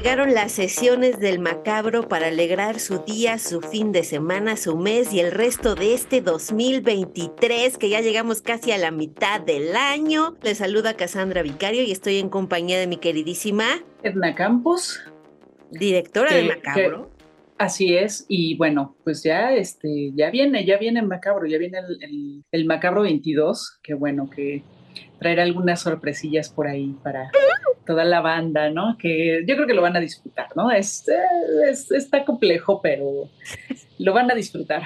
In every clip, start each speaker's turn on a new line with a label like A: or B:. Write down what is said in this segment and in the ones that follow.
A: Llegaron las sesiones del macabro para alegrar su día, su fin de semana, su mes y el resto de este 2023, que ya llegamos casi a la mitad del año. Les saluda Cassandra Vicario y estoy en compañía de mi queridísima
B: Edna Campos,
A: directora de Macabro.
B: así es, y bueno, pues ya este, ya viene, ya viene Macabro, ya viene el, el Macabro 22, que bueno, que traer algunas sorpresillas por ahí para toda la banda, ¿no? Que yo creo que lo van a disfrutar, ¿no? Es, está complejo, pero lo van a disfrutar.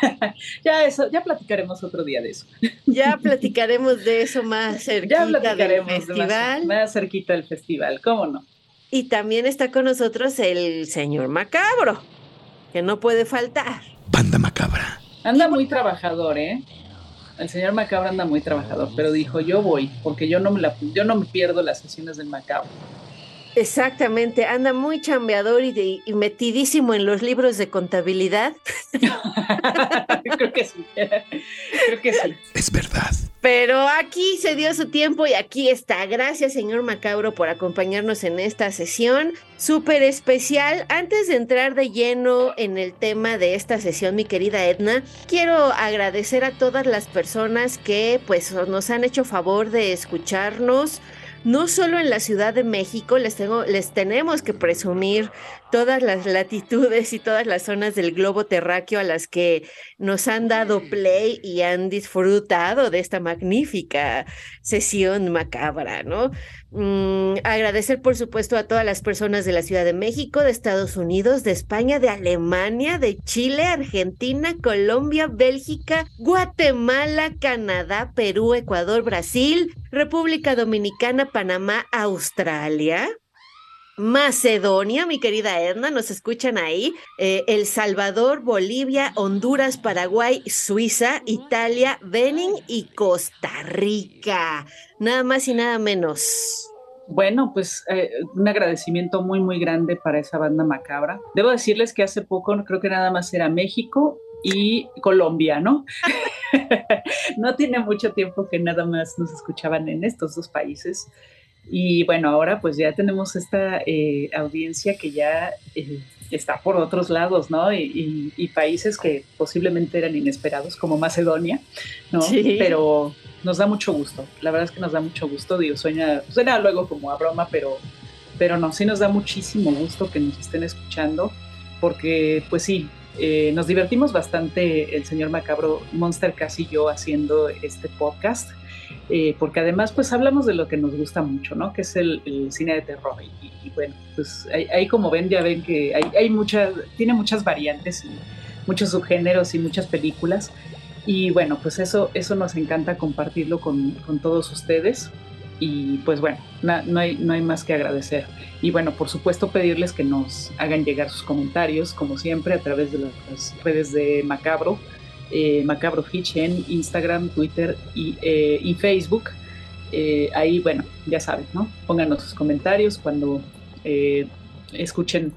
B: ya eso, ya platicaremos otro día de eso.
A: ya platicaremos de eso más cerquita del festival.
B: Más, cerquita del festival, ¿cómo no?
A: Y también está con nosotros el señor Macabro, que no puede faltar.
C: Banda Macabra.
B: Anda muy trabajador, ¿eh? El señor Macabro anda muy trabajador, pero dijo, yo voy, porque yo no me, la, yo no me pierdo las sesiones del Macabro.
A: Exactamente, anda muy chambeador y, metidísimo en los libros de contabilidad.
B: creo que sí, creo que sí.
C: Es verdad.
A: Pero aquí se dio su tiempo y aquí está. Gracias, señor Macabro, por acompañarnos en esta sesión súper especial. Antes de entrar de lleno en el tema de esta sesión, mi querida Edna, quiero agradecer a todas las personas que pues nos han hecho favor de escucharnos no solo en la Ciudad de México, les, tengo, les tenemos que presumir todas las latitudes y todas las zonas del globo terráqueo a las que nos han dado play y han disfrutado de esta magnífica sesión macabra, ¿no? Mm, agradecer, por supuesto, a todas las personas de la Ciudad de México, de Estados Unidos, de España, de Alemania, de Chile, Argentina, Colombia, Bélgica, Guatemala, Canadá, Perú, Ecuador, Brasil, República Dominicana, Panamá, Australia. Macedonia, mi querida Edna, nos escuchan ahí. Eh, El Salvador, Bolivia, Honduras, Paraguay, Suiza, Italia, Benin y Costa Rica. Nada más y nada menos.
B: Bueno, pues eh, un agradecimiento muy, muy grande para esa banda macabra. Debo decirles que hace poco, creo que nada más era México y Colombia, ¿no? no tiene mucho tiempo que nada más nos escuchaban en estos dos países. Y bueno, ahora pues ya tenemos esta eh, audiencia que ya eh, está por otros lados, ¿no? Y, países que posiblemente eran inesperados, como Macedonia, ¿no? Sí. Pero nos da mucho gusto, la verdad es que nos da mucho gusto, digo, suena, suena luego como a broma, pero, pero no, sí nos da muchísimo gusto que nos estén escuchando, porque pues sí, eh, nos divertimos bastante el señor Macabro, Monster Casi y yo haciendo este podcast. Eh, porque además pues hablamos de lo que nos gusta mucho, ¿no? Que es el, cine de terror y, bueno, pues ahí, como ven ya ven que hay, hay muchas, tiene muchas variantes muchos subgéneros y muchas películas y bueno, pues eso, eso nos encanta compartirlo con, con todos ustedes y pues bueno, no, hay, no hay más que agradecer. Y bueno, por supuesto pedirles que nos hagan llegar sus comentarios, como siempre, a través de las redes de Macabro, eh, Macabro Fitch en Instagram, Twitter y, eh, Facebook. Eh, ahí, bueno, ya saben, ¿no? Pónganos sus comentarios cuando escuchen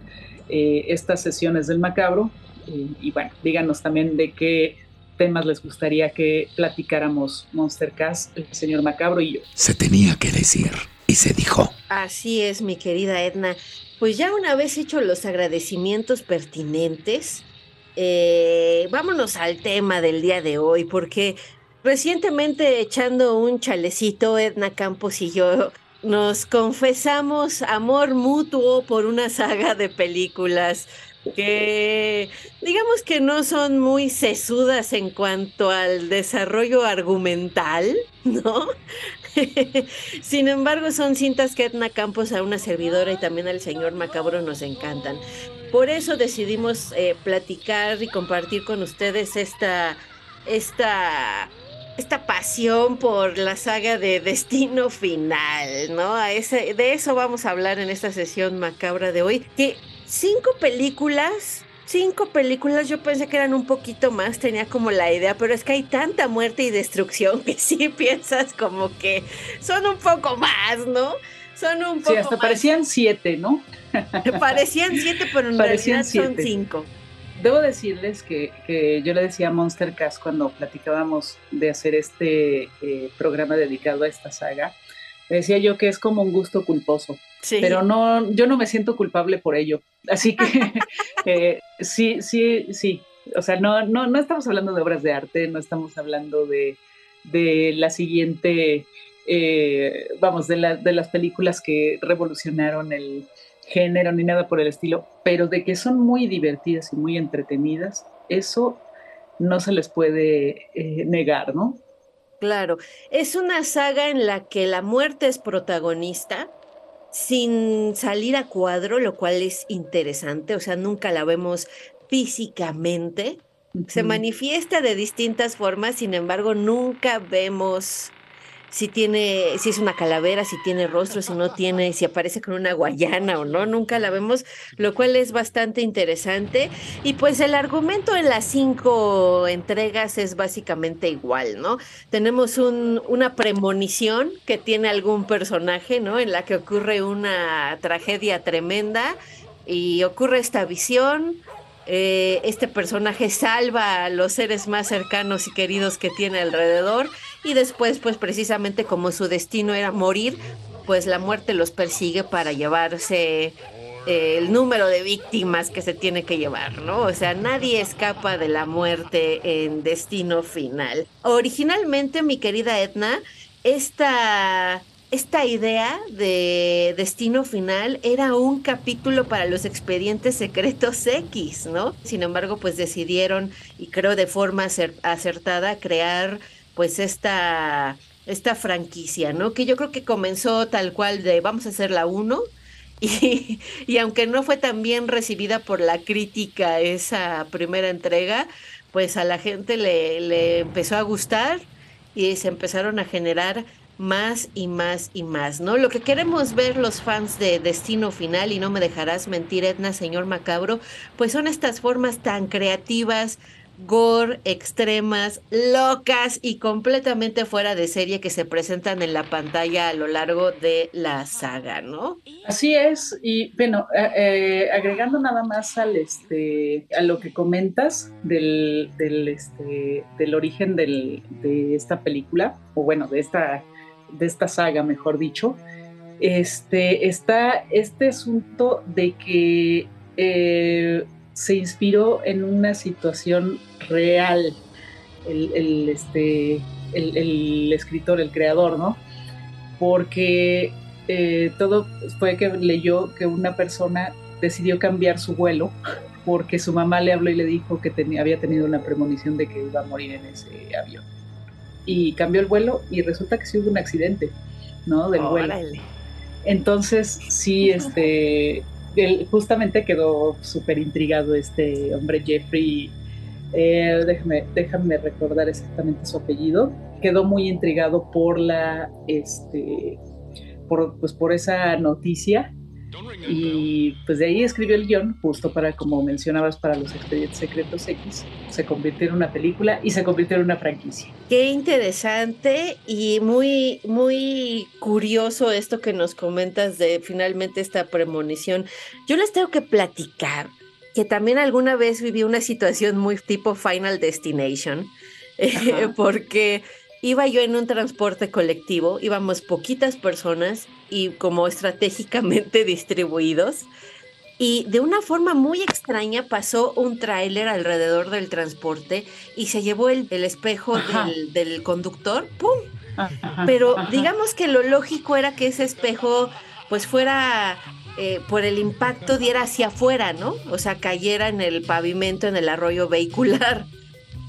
B: estas sesiones del Macabro. y bueno, díganos también de qué temas les gustaría que platicáramos Monster Cast, el señor Macabro y yo.
C: Se tenía que decir y se dijo.
A: Así es, mi querida Edna. Pues ya una vez hecho los agradecimientos pertinentes, eh, vámonos al tema del día de hoy, porque recientemente echando un chalecito, Edna Campos y yo nos confesamos amor mutuo por una saga de películas que digamos que no son muy sesudas en cuanto al desarrollo argumental, ¿no? Sin embargo, son cintas que Edna Campos a una servidora y también al señor Macabro nos encantan. Por eso decidimos eh, platicar y compartir con ustedes esta, esta, esta pasión por la saga de Destino Final, ¿no? A ese, de eso vamos a hablar en esta sesión macabra de hoy. Que cinco películas cinco películas, yo pensé que eran un poquito más, tenía como la idea, pero es que hay tanta muerte y destrucción que sí piensas como que son un poco más, ¿no? Son un poco
B: Sí, hasta parecían siete, ¿no?
A: parecían siete, pero en realidad son cinco.
B: Debo decirles que, yo le decía a Monster Cast cuando platicábamos de hacer este eh, programa dedicado a esta saga, le decía yo que es como un gusto culposo. Pero no, yo no me siento culpable por ello. Así que eh, sí, sí, sí. O sea, no, no, no estamos hablando de obras de arte, no estamos hablando de, de la siguiente, eh, vamos, de, la, de las películas que revolucionaron el género ni nada por el estilo, pero de que son muy divertidas y muy entretenidas, eso no se les puede eh, negar, ¿no?
A: Claro, es una saga en la que la muerte es protagonista, sin salir a cuadro, lo cual es interesante, o sea, nunca la vemos físicamente. Se manifiesta de distintas formas, sin embargo, nunca vemos si tiene, si es una calavera, si tiene rostro, si no tiene, si aparece con una guayana o no, nunca la vemos, lo cual es bastante interesante. Y pues el argumento en las cinco entregas es básicamente igual, ¿no? Tenemos un, una premonición que tiene algún personaje, ¿no? En la que ocurre una tragedia tremenda y ocurre esta visión. Eh, este personaje salva a los seres más cercanos y queridos que tiene alrededor y después pues precisamente como su destino era morir, pues la muerte los persigue para llevarse eh, el número de víctimas que se tiene que llevar, ¿no? O sea, nadie escapa de la muerte en destino final. Originalmente, mi querida Edna, esta, esta idea de destino final era un capítulo para los expedientes secretos X, ¿no? Sin embargo, pues decidieron, y creo de forma acertada, crear pues esta, esta franquicia, ¿no? Que yo creo que comenzó tal cual de vamos a hacer la uno y, y, aunque no fue tan bien recibida por la crítica esa primera entrega, pues a la gente le, le empezó a gustar y se empezaron a generar más y más y más, ¿no? Lo que queremos ver los fans de Destino Final, y no me dejarás mentir, Edna, señor Macabro, pues son estas formas tan creativas, gore, extremas, locas y completamente fuera de serie que se presentan en la pantalla a lo largo de la saga, ¿no?
B: Así es, y bueno, eh, agregando nada más al este a lo que comentas del, del, este, del origen de esta película, o bueno, de esta, de esta saga, mejor dicho, este, está este asunto de que eh, se inspiró en una situación real el, este, el, escritor, el creador, ¿no? Porque eh, todo fue que leyó que una persona decidió cambiar su vuelo porque su mamá le habló y le dijo que tenía, había tenido una premonición de que iba a morir en ese avión. Y cambió el vuelo y resulta que sí hubo un accidente, ¿no? Del vuelo. Entonces, sí, este, justamente quedó súper intrigado este hombre Jeffrey, eh, déjame, déjame recordar exactamente su apellido, quedó muy intrigado por la, este, por, pues por esa noticia y pues de ahí escribió el guion, justo para, como mencionabas, para los expedientes secretos X. Se convirtió en una película y se convirtió en una franquicia.
A: Qué interesante y muy, muy curioso esto que nos comentas de finalmente esta premonición. Yo les tengo que platicar que también alguna vez viví una situación muy tipo Final Destination, porque Iba yo en un transporte colectivo, íbamos poquitas personas y como estratégicamente distribuidos. Y de una forma muy extraña pasó un tráiler alrededor del transporte y se llevó el, espejo del, conductor, ¡pum! Pero digamos que lo lógico era que ese espejo pues fuera eh, por el impacto diera hacia afuera, ¿no? O sea, cayera en el pavimento, en el arroyo vehicular.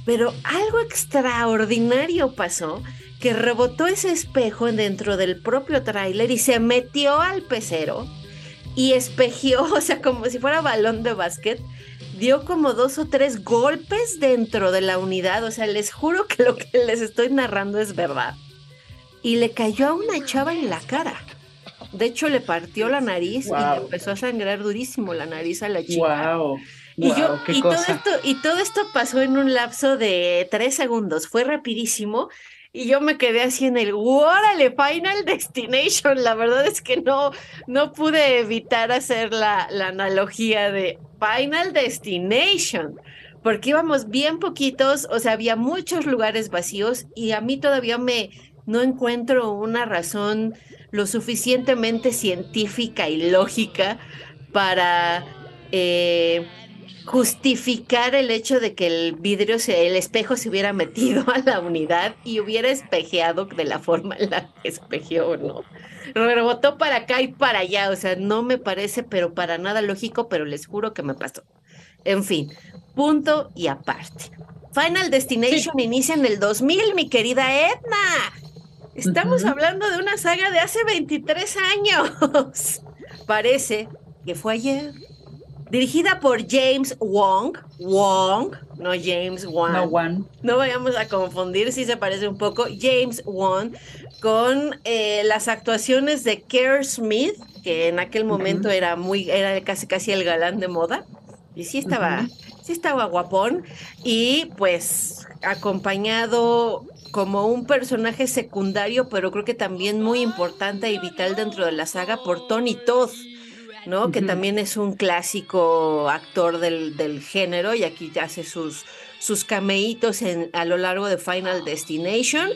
A: Pero algo extraordinario pasó, que rebotó ese espejo dentro del propio tráiler y se metió al pecero y espejió, o sea, como si fuera balón de básquet, dio como dos o tres golpes dentro de la unidad, o sea, les juro que lo que les estoy narrando es verdad. Y le cayó a una chava en la cara. De hecho, le partió la nariz y le empezó a sangrar durísimo la nariz a la chica.
B: Wow.
A: Y, yo, y, todo esto, y todo esto pasó en un lapso de tres segundos, fue rapidísimo. Y yo me quedé así en el, órale, Final Destination. La verdad es que no, no pude evitar hacer la, la analogía de Final Destination, porque íbamos bien poquitos, o sea, había muchos lugares vacíos y a mí todavía me, no encuentro una razón lo suficientemente científica y lógica para eh, justificar el hecho de que el vidrio, se, el espejo se hubiera metido a la unidad y hubiera espejeado de la forma en la que espejeó, ¿no? Rebotó para acá y para allá, o sea, no me parece, pero para nada lógico, pero les juro que me pasó. En fin, punto y aparte. Final Destination inicia en el 2000, mi querida Edna. Estamos hablando de una saga de hace 23 años. Parece que fue ayer. Dirigida por James Wong. Wong, no James Wong.
B: No
A: No vayamos a confundir si se parece un poco. James Wong con eh, las actuaciones de Kerr Smith, que en aquel momento era muy, era casi casi el galán de moda. Y sí estaba, sí estaba guapón. Y pues acompañado como un personaje secundario, pero creo que también muy importante y vital dentro de la saga por Tony Todd, ¿no? Que también es un clásico actor del, género y aquí hace sus, sus cameitos en, a lo largo de Final Destination.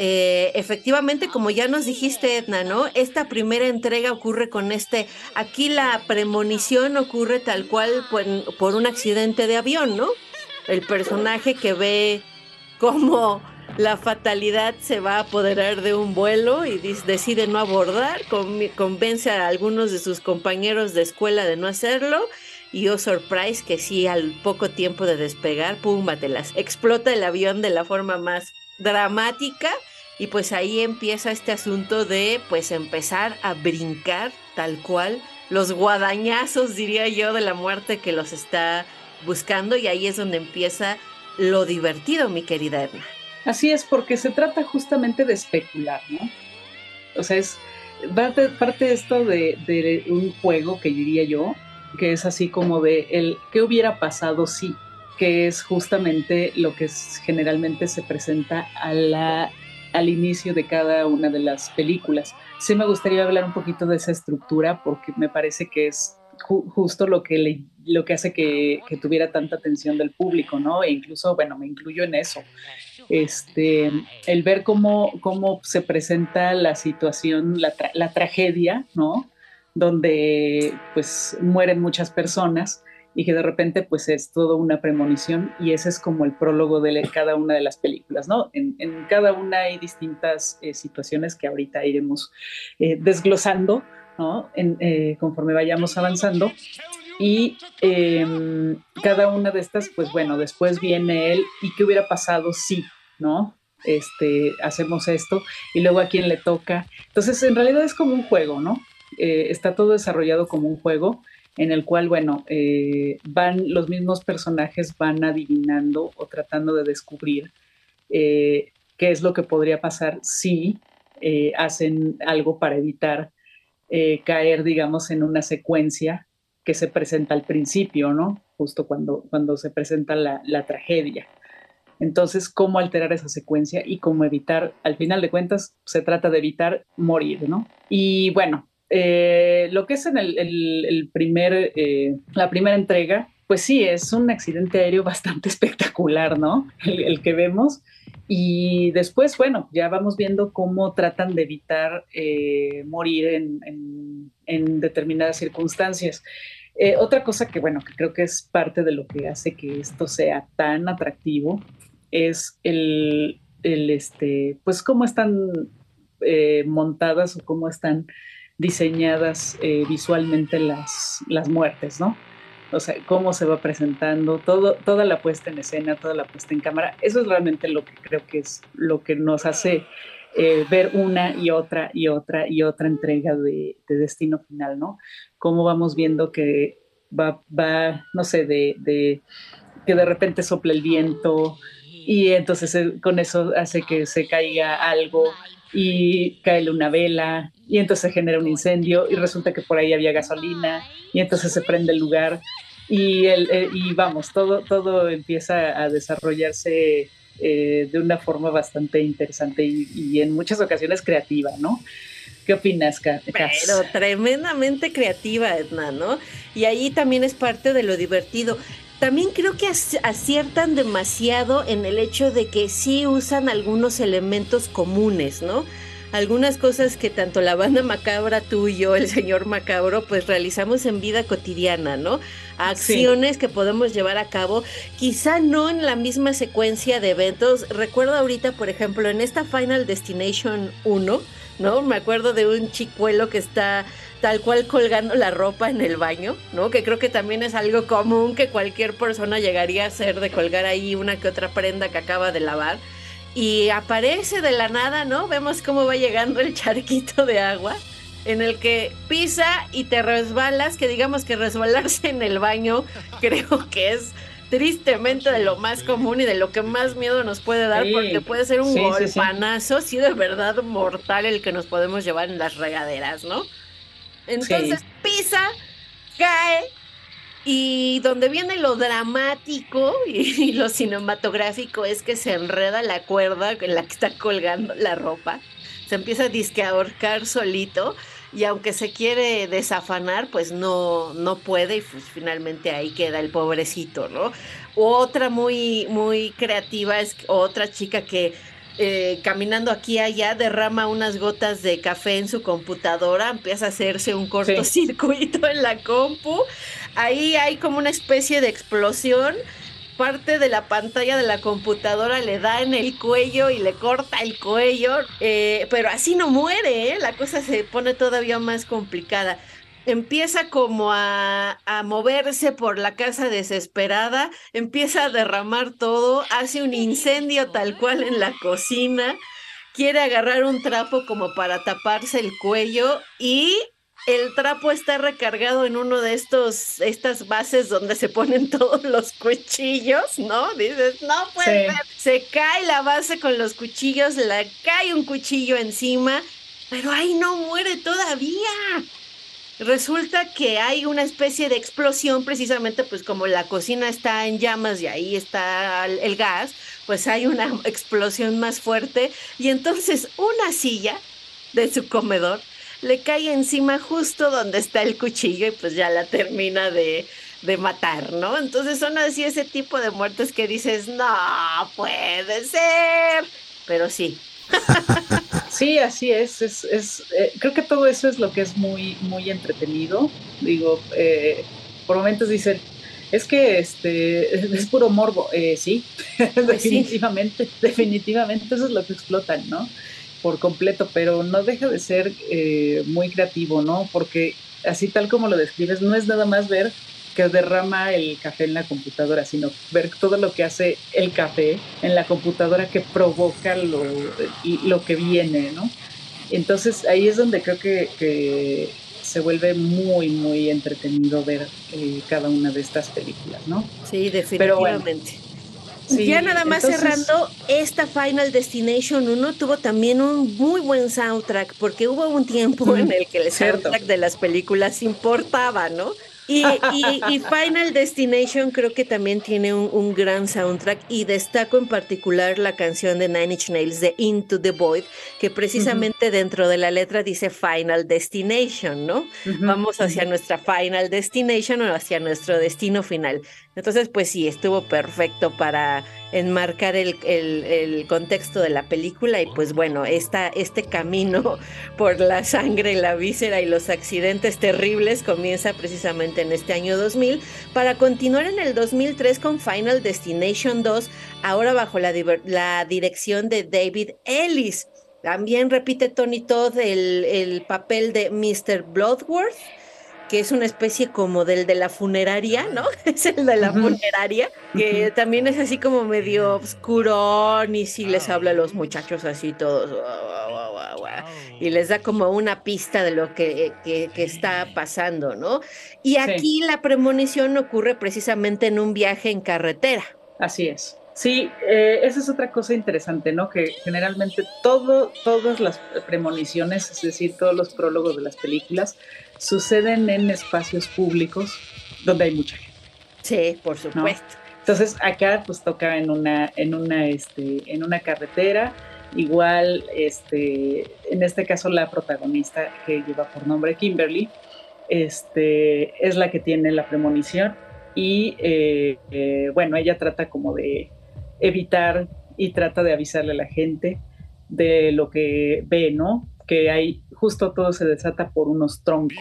A: Eh, efectivamente, como ya nos dijiste, Edna, ¿no? Esta primera entrega ocurre con este, aquí la premonición ocurre tal cual por, por un accidente de avión, ¿no? El personaje que ve cómo la fatalidad se va a apoderar de un vuelo y decide no abordar, convence a algunos de sus compañeros de escuela de no hacerlo y oh surprise que sí al poco tiempo de despegar, pum, batelas, explota el avión de la forma más dramática y pues ahí empieza este asunto de pues empezar a brincar tal cual los guadañazos diría yo de la muerte que los está buscando y ahí es donde empieza lo divertido mi querida Edna.
B: Así es, porque se trata justamente de especular, ¿no? O sea, es parte, de esto de, un juego que diría yo, que es así como de el qué hubiera pasado si, que es justamente lo que generalmente se presenta al inicio de cada una de las películas. Sí me gustaría hablar un poquito de esa estructura porque me parece que es justo lo que, lo que hace que, tuviera tanta atención del público, ¿no? E incluso, bueno, me incluyo en eso. Este, el ver cómo, cómo se presenta la situación, la, la tragedia, ¿no? Donde pues mueren muchas personas y que de repente pues es todo una premonición y ese es como el prólogo de cada una de las películas, ¿no? En, cada una hay distintas eh, situaciones que ahorita iremos eh, desglosando, eh, conforme vayamos avanzando. Y em, cada una de estas, pues bueno, después viene él y qué hubiera pasado si, ¿no? Este, hacemos esto y luego a quién le toca. Entonces, en realidad es como un juego, ¿no? Eh, está todo desarrollado como un juego en el cual, bueno, eh, van los mismos personajes van adivinando o tratando de descubrir qué es lo que podría pasar si hacen algo para evitar eh, caer, digamos, en una secuencia que se presenta al principio, ¿no? Justo cuando, cuando se presenta la, tragedia. Entonces, ¿cómo alterar esa secuencia y cómo evitar, al final de cuentas, se trata de evitar morir, ¿no? Y bueno, eh, lo que es en el, primer, eh, la primera entrega, pues sí, es un accidente aéreo bastante espectacular, ¿no? el que vemos. Y después, bueno, ya vamos viendo cómo tratan de evitar eh, morir en, determinadas circunstancias. Eh, otra cosa que, bueno, que creo que es parte de lo que hace que esto sea tan atractivo es el, este, pues cómo están eh, montadas o cómo están diseñadas visualmente las, las muertes, ¿no? O sea, cómo se va presentando, todo, toda la puesta en escena, toda la puesta en cámara. Eso es realmente lo que creo que es lo que nos hace eh, ver una y otra y otra y otra entrega de, Destino Final, ¿no? Cómo vamos viendo que va, va no sé, de, de que de repente sopla el viento y entonces eh, con eso hace que se caiga algo y cae una vela y entonces genera un incendio y resulta que por ahí había gasolina y entonces se prende el lugar y, el, eh, y vamos, todo, todo empieza a desarrollarse eh, de una forma bastante interesante y, en muchas ocasiones creativa, ¿no? ¿Qué opinas, Cas?
A: Pero tremendamente creativa, Edna, ¿no? Y ahí también es parte de lo divertido. También creo que aciertan demasiado en el hecho de que sí usan algunos elementos comunes, ¿no? algunas cosas que tanto la banda macabra, tú y yo, el señor macabro, pues realizamos en vida cotidiana, ¿no? Acciones que podemos llevar a cabo, quizá no en la misma secuencia de eventos. Recuerdo ahorita, por ejemplo, en esta Final Destination 1, ¿no? Me acuerdo de un chicuelo que está tal cual colgando la ropa en el baño, ¿no? Que creo que también es algo común que cualquier persona llegaría a hacer de colgar ahí una que otra prenda que acaba de lavar y aparece de la nada, ¿no? Vemos cómo va llegando el charquito de agua en el que pisa y te resbalas, que digamos que resbalarse en el baño creo que es tristemente de lo más común y de lo que más miedo nos puede dar porque puede ser un golpanazo, sí, de verdad mortal el que nos podemos llevar en las regaderas, ¿no? Entonces pisa, cae, y donde viene lo dramático y, lo cinematográfico es que se enreda la cuerda en la que está colgando la ropa, se empieza a disque ahorcar solito y aunque se quiere desafanar, pues no, no puede y pues finalmente ahí queda el pobrecito, ¿no? Otra muy, muy creativa es otra chica que eh, caminando aquí y allá, derrama unas gotas de café en su computadora, empieza a hacerse un cortocircuito en la compu. Ahí hay como una especie de explosión. Parte de la pantalla de la computadora le da en el cuello y le corta el cuello, eh, pero así no muere, ¿eh? la cosa se pone todavía más complicada empieza como a, moverse por la casa desesperada, empieza a derramar todo, hace un incendio tal cual en la cocina, quiere agarrar un trapo como para taparse el cuello y el trapo está recargado en uno de estos, estas bases donde se ponen todos los cuchillos, ¿no? Dices, no puede Se cae la base con los cuchillos, le cae un cuchillo encima, pero ahí no muere todavía resulta que hay una especie de explosión precisamente pues como la cocina está en llamas y ahí está el gas, pues hay una explosión más fuerte. Y entonces una silla de su comedor le cae encima justo donde está el cuchillo y pues ya la termina de, de matar, ¿no? Entonces son así ese tipo de muertes que dices, no puede ser, pero sí,
B: Sí, así es. es, es eh, creo que todo eso es lo que es muy, muy entretenido. Digo, eh, por momentos dicen, es que este es puro morbo. Eh, sí, pues definitivamente, definitivamente eso es lo que explotan, ¿no? Por completo, pero no deja de ser muy creativo, ¿no? Porque así tal como lo describes, no es nada más ver que derrama el café en la computadora, sino ver todo lo que hace el café en la computadora que provoca lo, lo que viene, ¿no? Entonces ahí es donde creo que, se vuelve muy, muy entretenido ver eh, cada una de estas películas, ¿no?
A: Sí, definitivamente. ya nada más cerrando, esta Final Destination 1 tuvo también un muy buen soundtrack, porque hubo un tiempo en el que el soundtrack de las películas importaba, ¿no? Y, Final Destination creo que también tiene un, gran soundtrack y destaco en particular la canción de Nine Inch Nails de Into the Void, que precisamente dentro de la letra dice Final Destination, ¿no? Vamos hacia nuestra Final Destination o hacia nuestro destino final. Entonces, pues sí, estuvo perfecto para enmarcar el, el, contexto de la película y pues bueno, esta, este camino por la sangre, la víscera y los accidentes terribles comienza precisamente en este año 2000 para continuar en el 2003 con Final Destination 2, ahora bajo la, la dirección de David Ellis. También repite Tony Todd el, el papel de Mr. Bloodworth que es una especie como del de la funeraria, ¿no? Es el de la funeraria, que también es así como medio oscurón y sí les habla a los muchachos así todos, y les da como una pista de lo que, que, está pasando, ¿no? Y aquí la premonición ocurre precisamente en un viaje en carretera.
B: Así es. Sí, eh, esa es otra cosa interesante, ¿no? Que generalmente todo, todas las premoniciones, es decir, todos los prólogos de las películas, suceden en espacios públicos donde hay mucha gente.
A: Sí, por supuesto.
B: Entonces acá pues toca en una, en una, este, en una carretera. Igual, este, en este caso la protagonista que lleva por nombre Kimberly, este, es la que tiene la premonición y eh, eh, bueno, ella trata como de evitar y trata de avisarle a la gente de lo que ve, ¿no? Que hay, justo todo se desata por unos troncos,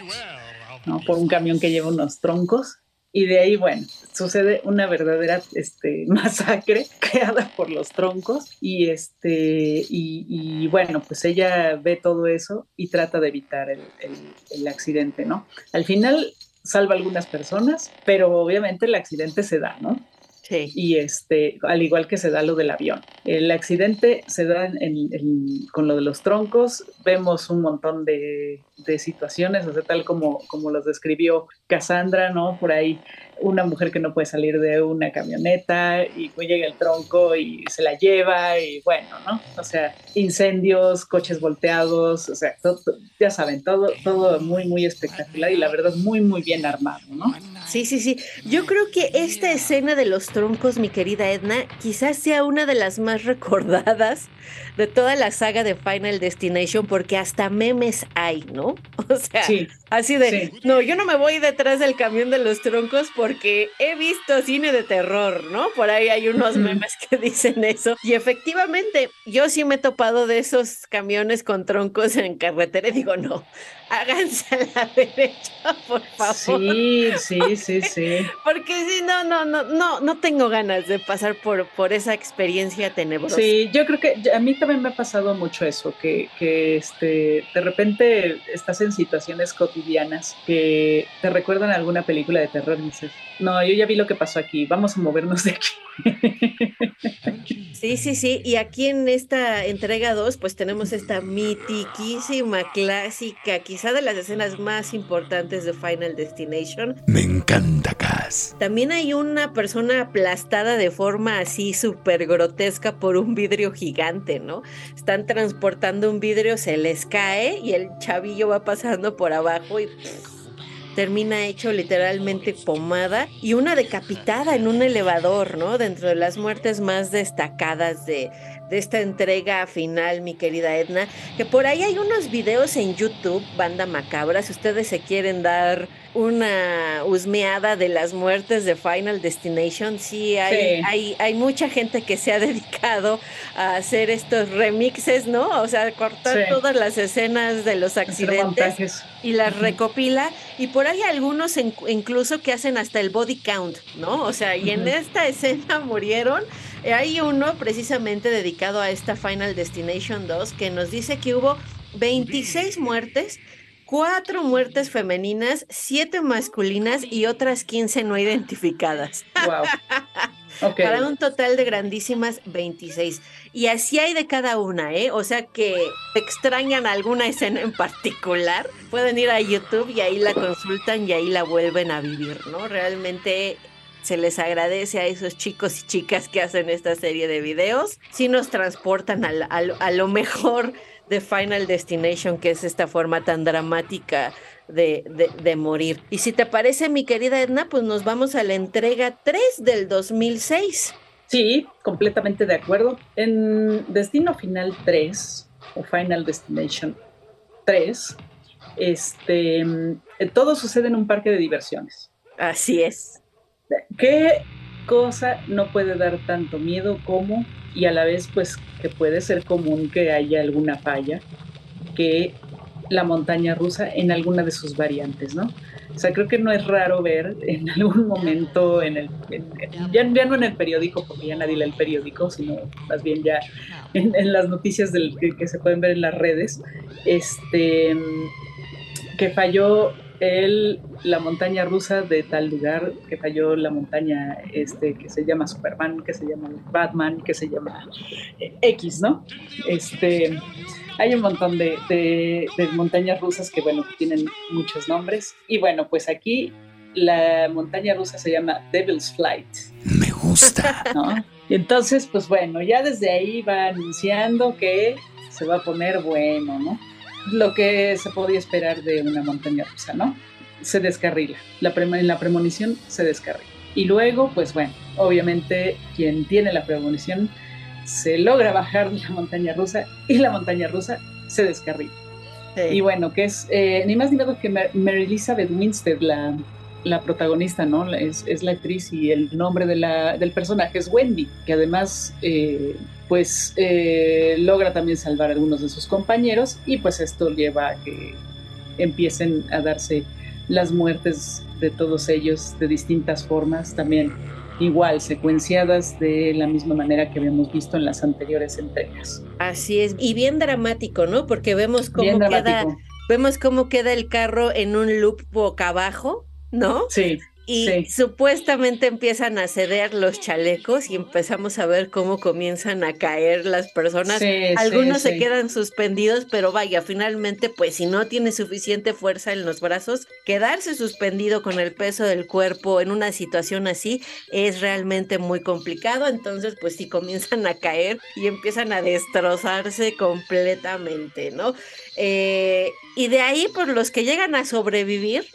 B: ¿no? Por un camión que lleva unos troncos. Y de ahí, bueno, sucede una verdadera este, masacre creada por los troncos. Y, este, y, bueno, pues ella ve todo eso y trata de evitar el, el accidente, ¿no? Al final salva algunas personas, pero obviamente el accidente se da, ¿no? Y este, al igual que se da lo del avión. El accidente se da con lo de los troncos. Vemos un montón de, situaciones, o sea, tal como, como los describió Cassandra, ¿no? Por ahí una mujer que no puede salir de una camioneta y llega el tronco y se la lleva y bueno, ¿no? O sea, incendios, coches volteados, o sea, ya saben, todo, todo muy, muy espectacular y la verdad muy, muy bien armado, ¿no?
A: Sí, sí, sí. Yo creo que esta escena de los troncos, mi querida Edna, quizás sea una de las más recordadas de toda la saga de Final Destination porque hasta memes hay, ¿no? O sea, así de, no, yo no me voy detrás del camión de los troncos porque he visto cine de terror, ¿no? Por ahí hay unos memes que dicen eso. Y efectivamente, yo sí me he topado de esos camiones con troncos en carretera y digo, no, háganse a la derecha, por favor.
B: Sí, sí, sí, sí.
A: Porque si no, no, no, no, no tengo ganas de pasar por, por esa experiencia tenebrosa.
B: Sí, yo creo que a mí también me ha pasado mucho eso, que, que este, de repente estás en situaciones cotidianas que te recuerdan alguna película de terror y dices, no, yo ya vi lo que pasó aquí, vamos a movernos de aquí.
A: Sí, sí, sí, y aquí en esta entrega 2 pues tenemos esta mitiquísima clásica, quizá de las escenas más importantes de Final Destination.
C: Me encanta Cass.
A: También hay una persona aplastada de forma así súper grotesca por un vidrio gigante, ¿no? Están transportando un vidrio, se les cae y el chavillo va pasando por abajo y termina hecho literalmente pomada y una decapitada en un elevador, ¿no? Dentro de las muertes más destacadas de, de esta entrega final, mi querida Edna, que por ahí hay unos videos en YouTube, Banda Macabra, si ustedes se quieren dar una husmeada de las muertes de Final Destination. Sí, hay, hay, hay mucha gente que se ha dedicado a hacer estos remixes, ¿no? O sea, cortar todas las escenas de los accidentes y las recopila. Y por ahí algunos incluso que hacen hasta el body count, ¿no? O sea, y en esta escena murieron. Hay uno precisamente dedicado a esta Final Destination 2 que nos dice que hubo 26 muertes cuatro muertes femeninas, siete masculinas y otras 15 no identificadas. Wow. Para un total de grandísimas 26. Y así hay de cada una, ¿eh? O sea que extrañan alguna escena en particular, pueden ir a YouTube y ahí la consultan y ahí la vuelven a vivir, ¿no? Realmente se les agradece a esos chicos y chicas que hacen esta serie de videos. Si nos transportan a lo mejor de Final Destination, que es esta forma tan dramática de, de, morir. Y si te parece, mi querida Edna, pues nos vamos a la entrega 3 del 2006.
B: Sí, completamente de acuerdo. En Destino Final 3, o Final Destination 3, este, todo sucede en un parque de diversiones.
A: Así es.
B: ¿Qué cosa no puede dar tanto miedo como y a la vez pues que puede ser común que haya alguna falla que la montaña rusa en alguna de sus variantes, ¿no? O sea, creo que no es raro ver en algún momento, en el, ya, no en el periódico, porque ya nadie lee el periódico, sino más bien ya en, las noticias del, que, se pueden ver en las redes, este, que falló el, la montaña rusa de tal lugar, que falló la montaña este, que se llama Superman, que se llama Batman, que se llama eh, X, ¿no? Este, hay un montón de, de, montañas rusas que, bueno, tienen muchos nombres. Y bueno, pues aquí la montaña rusa se llama Devil's Flight.
C: Me gusta.
B: ¿no? Y entonces, pues bueno, ya desde ahí va anunciando que se va a poner bueno, ¿no? Lo que se podía esperar de una montaña rusa, ¿no? Se descarrila. La en la premonición se descarrila. Y luego, pues bueno, obviamente quien tiene la premonición se logra bajar la montaña rusa y la montaña rusa se descarrila. Y bueno, que es eh, ni más ni menos que Mary Elizabeth Winstead, la, la protagonista, ¿no? Es, es, la actriz y el nombre de la, del personaje es Wendy, que además, eh, pues, eh, logra también salvar a algunos de sus compañeros y pues esto lleva a que empiecen a darse las muertes de todos ellos de distintas formas, también igual secuenciadas de la misma manera que habíamos visto en las anteriores entregas.
A: Así es, y bien dramático, ¿no? Porque vemos cómo queda vemos cómo queda el carro en un loop boca abajo, ¿no?
B: Sí
A: y supuestamente empiezan a ceder los chalecos y empezamos a ver cómo comienzan a caer las personas. Algunos se quedan suspendidos, pero vaya, finalmente, pues si no tiene suficiente fuerza en los brazos, quedarse suspendido con el peso del cuerpo en una situación así es realmente muy complicado. Entonces, pues sí comienzan a caer y empiezan a destrozarse completamente, ¿no? Eh, y de ahí, por los que llegan a sobrevivir,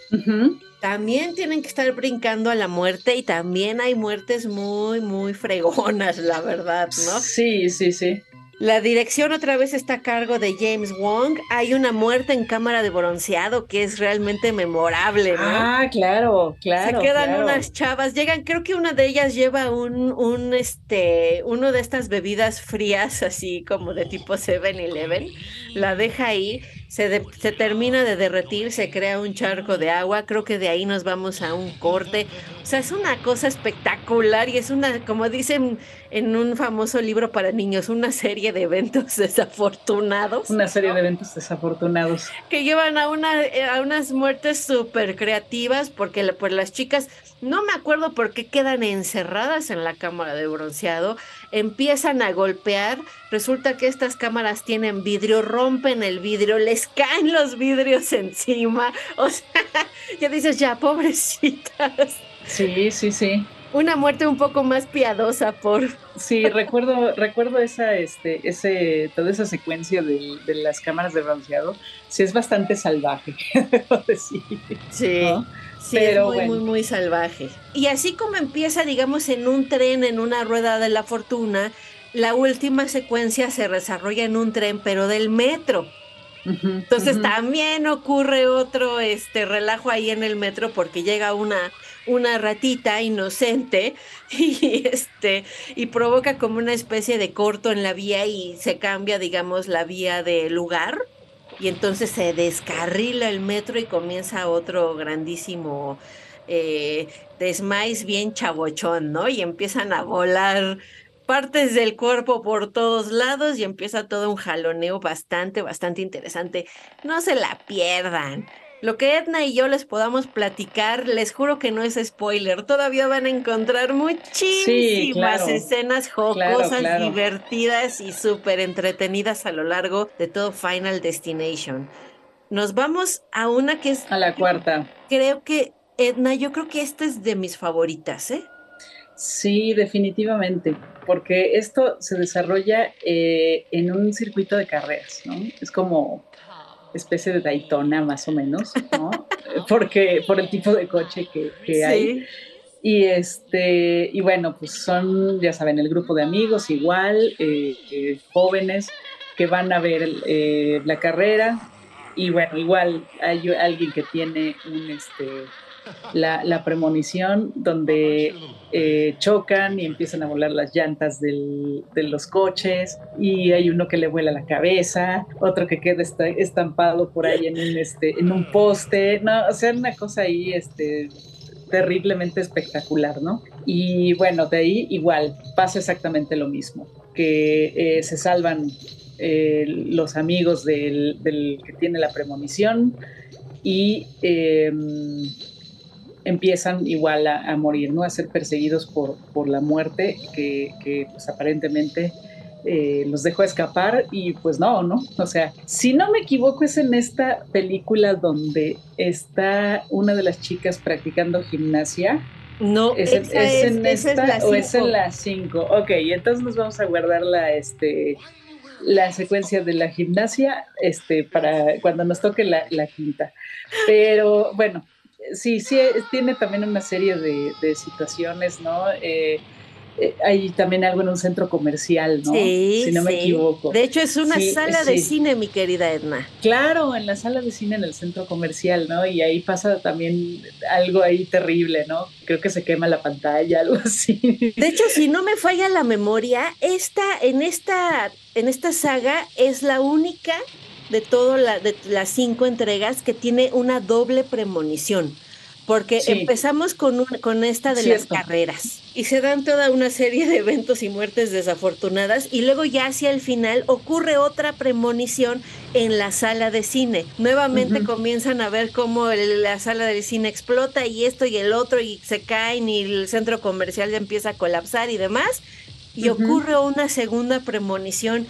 A: también tienen que estar brincando a la muerte y también hay muertes muy, muy fregonas, la verdad, ¿no?
B: Sí, sí, sí.
A: La dirección otra vez está a cargo de James Wong. Hay una muerte en cámara de bronceado que es realmente memorable, ¿no?
B: Ah, claro, claro.
A: Se quedan unas chavas, llegan, creo que una de ellas lleva un, un, este, uno de estas bebidas frías, así como de tipo 7-Eleven, la deja ahí se, se, termina de derretir, se crea un charco de agua, creo que de ahí nos vamos a un corte. O sea, es una cosa espectacular y es una, como dicen en un famoso libro para niños, una serie de eventos desafortunados.
B: Una serie de eventos desafortunados.
A: Que llevan a, una, a unas muertes súper creativas porque pues, las chicas, no me acuerdo por qué quedan encerradas en la cámara de bronceado, empiezan a golpear, resulta que estas cámaras tienen vidrio, rompen el vidrio, les caen los vidrios encima. O sea, ya dices, ya, pobrecitas.
B: Sí, sí, sí.
A: Una muerte un poco más piadosa por.
B: Sí, recuerdo, recuerdo esa, este, ese, toda esa secuencia de, las cámaras de bronceado. Sí, es bastante salvaje, debo decir.
A: Sí. Sí, Pero es muy, muy, muy salvaje. Y así como empieza, digamos, en un tren, en una rueda de la fortuna, la última secuencia se desarrolla en un tren, pero del metro. Entonces también ocurre otro este relajo ahí en el metro porque llega una una ratita inocente y este y provoca como una especie de corto en la vía y se cambia digamos la vía de lugar y entonces se descarrila el metro y comienza otro grandísimo eh, bien chabochón, ¿no? Y empiezan a volar partes del cuerpo por todos lados y empieza todo un jaloneo bastante, bastante interesante. No se la pierdan. Lo que Edna y yo les podamos platicar, les juro que no es spoiler. Todavía van a encontrar muchísimas escenas jocosas, divertidas y súper entretenidas a lo largo de todo Final Destination. Nos vamos a una que es...
B: A la cuarta.
A: Creo que, Edna, yo creo que esta es de mis favoritas, ¿eh?
B: Sí, definitivamente, porque esto se desarrolla eh, en un circuito de carreras, ¿no? Es como especie de Daytona más o menos, ¿no? porque por el tipo de coche que, hay. Y este, y bueno, pues son, ya saben, el grupo de amigos igual, eh, eh, jóvenes que van a ver la carrera. Y bueno, igual hay alguien que tiene un este la, premonición donde eh, chocan y empiezan a volar las llantas de los coches y hay uno que le vuela la cabeza, otro que queda estampado por ahí en un, este, en un poste, no, o sea, una cosa ahí este, terriblemente espectacular, ¿no? Y bueno, de ahí igual pasa exactamente lo mismo, que eh, se salvan eh, los amigos del, que tiene la premonición y em, empiezan igual a, morir, ¿no? A ser perseguidos por, por la muerte que, pues, aparentemente eh, los dejó escapar y pues no, ¿no? O sea, si no me equivoco es en esta película donde está una de las chicas practicando gimnasia.
A: No,
B: es, en esta o es en la 5. Ok, entonces nos vamos a guardar la, este, la secuencia de la gimnasia este, para cuando nos toque la, la quinta. Pero bueno, sí, sí, tiene también una serie de, situaciones, ¿no? Eh, eh, hay también algo en un centro comercial, ¿no?
A: Sí,
B: si no me equivoco.
A: De hecho, es una sala de cine, mi querida Edna.
B: Claro, en la sala de cine en el centro comercial, ¿no? Y ahí pasa también algo ahí terrible, ¿no? Creo que se quema la pantalla, algo así.
A: De hecho, si no me falla la memoria, esta, en esta, en esta saga es la única de todas la, las cinco entregas que tiene una doble premonición. Porque empezamos con, con esta de las carreras y se dan toda una serie de eventos y muertes desafortunadas y luego ya hacia el final ocurre otra premonición en la sala de cine. Nuevamente comienzan a ver cómo la sala de cine explota y esto y el otro y se caen y el centro comercial ya empieza a colapsar y demás. Y ocurre una segunda premonición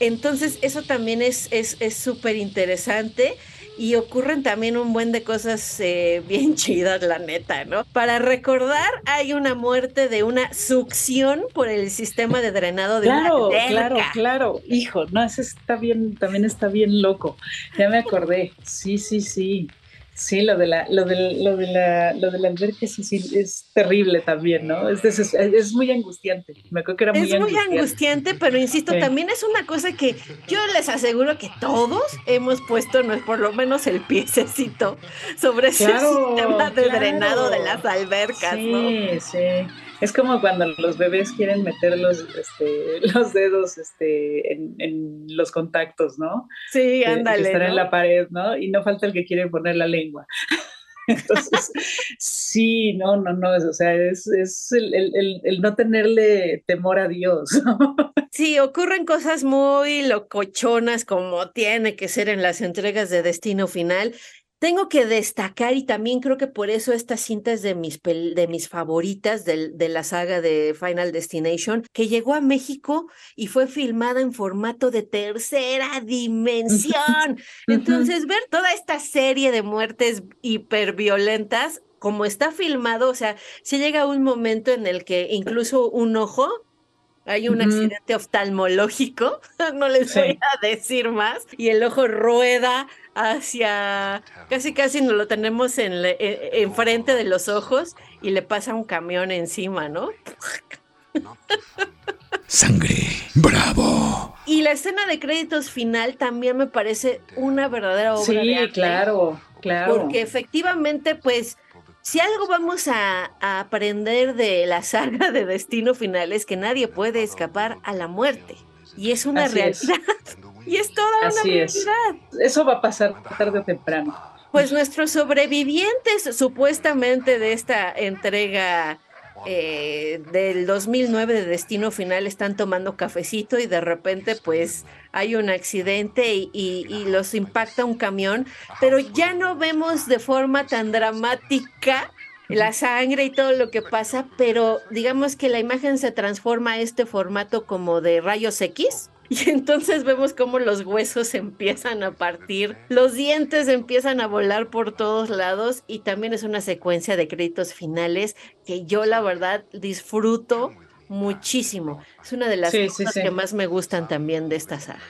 A: entonces, eso también es súper es, interesante y ocurren también un buen de cosas eh, bien chidas, la neta, ¿no? Para recordar, hay una muerte de una succión por el sistema de drenado de
B: claro, Claro, claro, hijo, no, eso está bien, también está bien loco. Ya me acordé, sí, sí, sí. Sí, lo de la, lo de, lo de la, lo del albergue sí, sí, es terrible también, ¿no? Es, es, muy angustiante. Me acuerdo que era muy angustiante.
A: Es muy angustiante, pero insisto, también es una cosa que yo les aseguro que todos hemos puesto, no es por lo menos el piececito sobre ese sistema de drenado de las albercas,
B: sí, Sí, es como cuando los bebés quieren meter los, este, los dedos este, en, los contactos, ¿no?
A: Sí, ándale.
B: Que están en la pared, ¿no? Y no falta el que quiere poner la lengua. Entonces, sí, no, no, no, o sea, es, el, no tenerle temor a Dios.
A: Sí, ocurren cosas muy locochonas como tiene que ser en las entregas de Destino Final. Tengo que destacar, y también creo que por eso esta cinta es de mis, de mis favoritas de, de, la saga de Final Destination, que llegó a México y fue filmada en formato de tercera dimensión. Entonces, ver toda esta serie de muertes hiperviolentas, como está filmado, o sea, si llega un momento en el que incluso un ojo hay un accidente oftalmológico, no les voy a decir más, y el ojo rueda hacia, casi casi nos lo tenemos en e, enfrente de los ojos y le pasa un camión encima, ¿no?
C: Sangre, bravo.
A: Y la escena de créditos final también me parece una verdadera obra
B: sí,
A: de arte.
B: claro, claro.
A: Porque efectivamente, pues, si algo vamos a, aprender de la saga de Destino Final es que nadie puede escapar a la muerte. Y es una realidad. Y es toda una realidad.
B: Eso va a pasar tarde o temprano.
A: Pues nuestros sobrevivientes supuestamente de esta entrega eh, del 2009 de Destino Final están tomando cafecito y de repente pues hay un accidente y, y, los impacta un camión, pero ya no vemos de forma tan dramática la sangre y todo lo que pasa, pero digamos que la imagen se transforma a este formato como de rayos X y entonces vemos cómo los huesos empiezan a partir, los dientes empiezan a volar por todos lados y también es una secuencia de créditos finales que yo la verdad disfruto muchísimo. Es una de las cosas que más me gustan también de esta saga.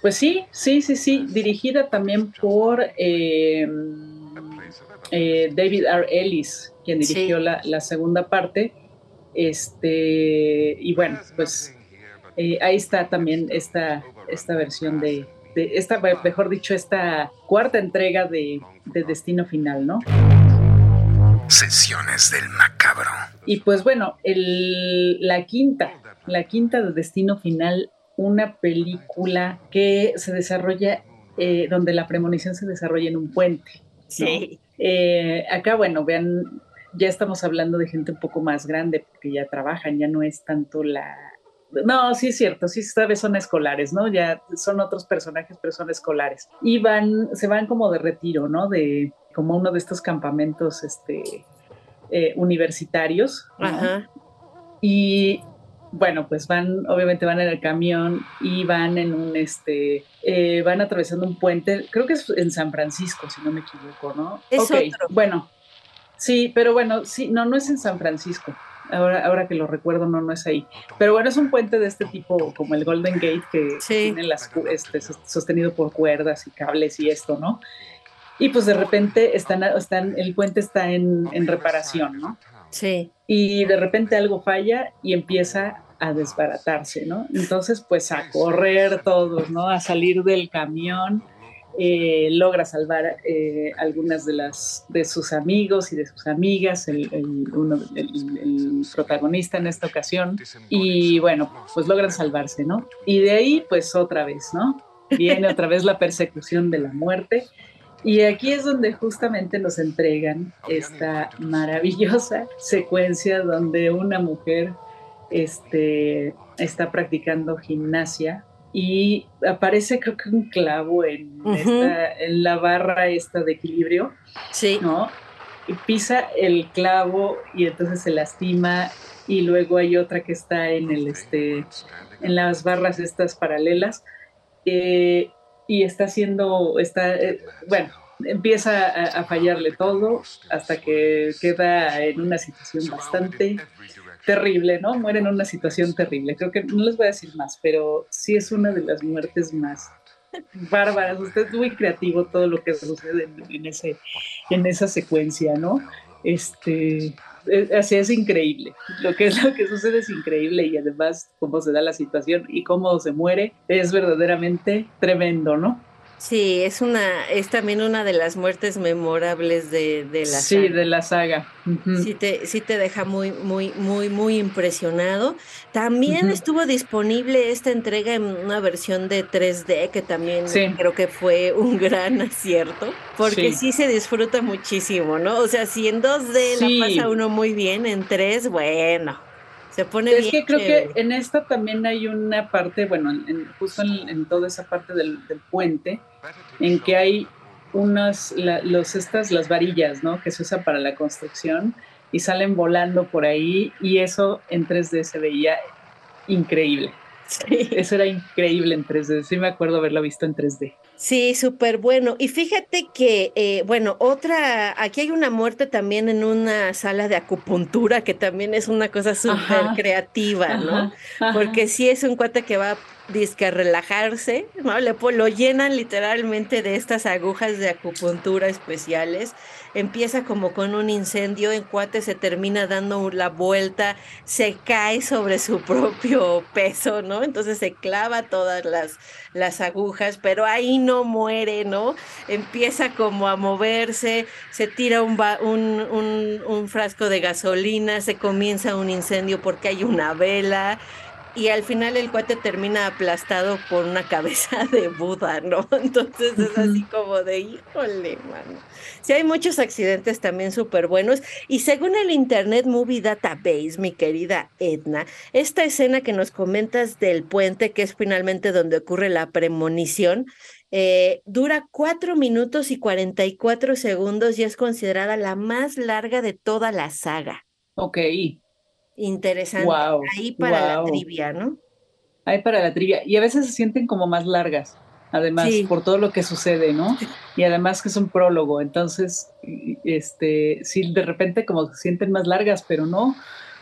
B: Pues sí, sí, sí, sí, dirigida también por eh, eh, David R. Ellis, quien dirigió la, la segunda parte. Este, y bueno, pues eh, ahí está también esta, esta versión de, esta, mejor dicho, esta cuarta entrega de, Destino Final, ¿no?
C: Sesiones del macabro.
B: Y pues bueno, el, la quinta, la quinta de Destino Final, una película que se desarrolla, eh, donde la premonición se desarrolla en un puente.
A: Sí.
B: Eh, acá, bueno, vean, ya estamos hablando de gente un poco más grande porque ya trabajan, ya no es tanto la... No, sí es cierto, sí, esta vez son escolares, ¿no? Ya son otros personajes, pero son escolares. Y van, se van como de retiro, ¿no? De como uno de estos campamentos, este, eh, universitarios. ¿no?
A: Ajá.
B: Y bueno, pues van, obviamente van en el camión y van en un, este, eh, van atravesando un puente, creo que es en San Francisco, si no me equivoco, ¿no?
A: Es
B: ok,
A: otro.
B: bueno, sí, pero bueno, sí, no, no es en San Francisco. Ahora, ahora que lo recuerdo, no, no es ahí. Pero bueno, es un puente de este tipo, como el Golden Gate, que
A: Sí.
B: tiene las, este, sos- sostenido por cuerdas y cables y esto, ¿no? Y pues de repente están, están, el puente está en, en reparación, ¿no?
A: Sí.
B: y de repente algo falla y empieza a desbaratarse, ¿no? Entonces, pues a correr todos, ¿no? A salir del camión, eh, logra salvar eh, algunas de las de sus amigos y de sus amigas, el, el- protagonista en esta ocasión, y bueno, pues logran salvarse, ¿no? Y de ahí, pues otra vez, ¿no? Viene otra vez la persecución de la muerte. Y aquí es donde justamente nos entregan esta maravillosa secuencia donde una mujer este, está practicando gimnasia y aparece creo que un clavo en, esta- en la barra esta de equilibrio,
A: Sí.
B: ¿no? Y pisa el clavo y entonces se lastima y luego hay otra que está en el este en las barras estas paralelas eh, y está haciendo está eh, bueno empieza a, a fallarle todo hasta que queda en una situación bastante terrible, ¿no? Muere en una situación terrible. Creo que no les voy a decir más, pero sí es una de las muertes más bárbaras. Usted es muy creativo todo lo que sucede en, ese, en esa secuencia, ¿no? Este, es, así es increíble. Lo que es lo que sucede es increíble y además cómo se da la situación y cómo se muere es verdaderamente tremendo, ¿no?
A: Sí, es una, es también una de las muertes memorables de, de la
B: sí,
A: saga.
B: de la saga.
A: Sí te, sí te deja muy, muy, muy, muy impresionado. También estuvo disponible esta entrega en una versión de 3D, que también
B: Sí.
A: creo que fue un gran acierto, porque
B: Sí.
A: sí. se disfruta muchísimo, ¿no? O sea, si en 2D
B: Sí.
A: la pasa uno muy bien, en 3, bueno, se pone
B: Es
A: bien
B: que creo
A: chévere.
B: que en esta también hay una parte, bueno, en- en- justo en, en toda esa parte del, del puente, en que hay unas, la- los, estas, las varillas, ¿no? Que se usan para la construcción y salen volando por ahí y eso en 3D se veía increíble.
A: Sí.
B: Eso era increíble en 3D. Sí me acuerdo haberlo visto en 3D.
A: Sí, súper bueno. Y fíjate que, eh, bueno, otra, aquí hay una muerte también en una sala de acupuntura, que también es una cosa súper creativa, ¿no?
B: Ajá, ajá.
A: Porque sí es un cuate que va dizque a relajarse, ¿no? Le, lo llenan literalmente de estas agujas de acupuntura especiales. Empieza como con un incendio, el cuate se termina dando la vuelta, se cae sobre su propio peso, ¿no? Entonces se clava todas las, las agujas, pero ahí no muere, ¿no? Empieza como a moverse, se tira un, un- un frasco de gasolina, se comienza un incendio porque hay una vela. Y al final el cuate termina aplastado por una cabeza de Buda, ¿no? Entonces es así como de, híjole, mano. Sí, hay muchos accidentes también súper buenos. Y según el Internet Movie Database, mi querida Edna, esta escena que nos comentas del puente, que es finalmente donde ocurre la premonición, eh, dura 4 minutos y 44 segundos y es considerada la más larga de toda la saga.
B: Ok.
A: Interesante.
B: Wow.
A: Ahí para la trivia, ¿no?
B: Hay para la trivia. Y a veces se sienten como más largas, además,
A: Sí.
B: por todo lo que sucede, ¿no? Y además que es un prólogo, entonces, este, sí, de repente como se sienten más largas, pero no.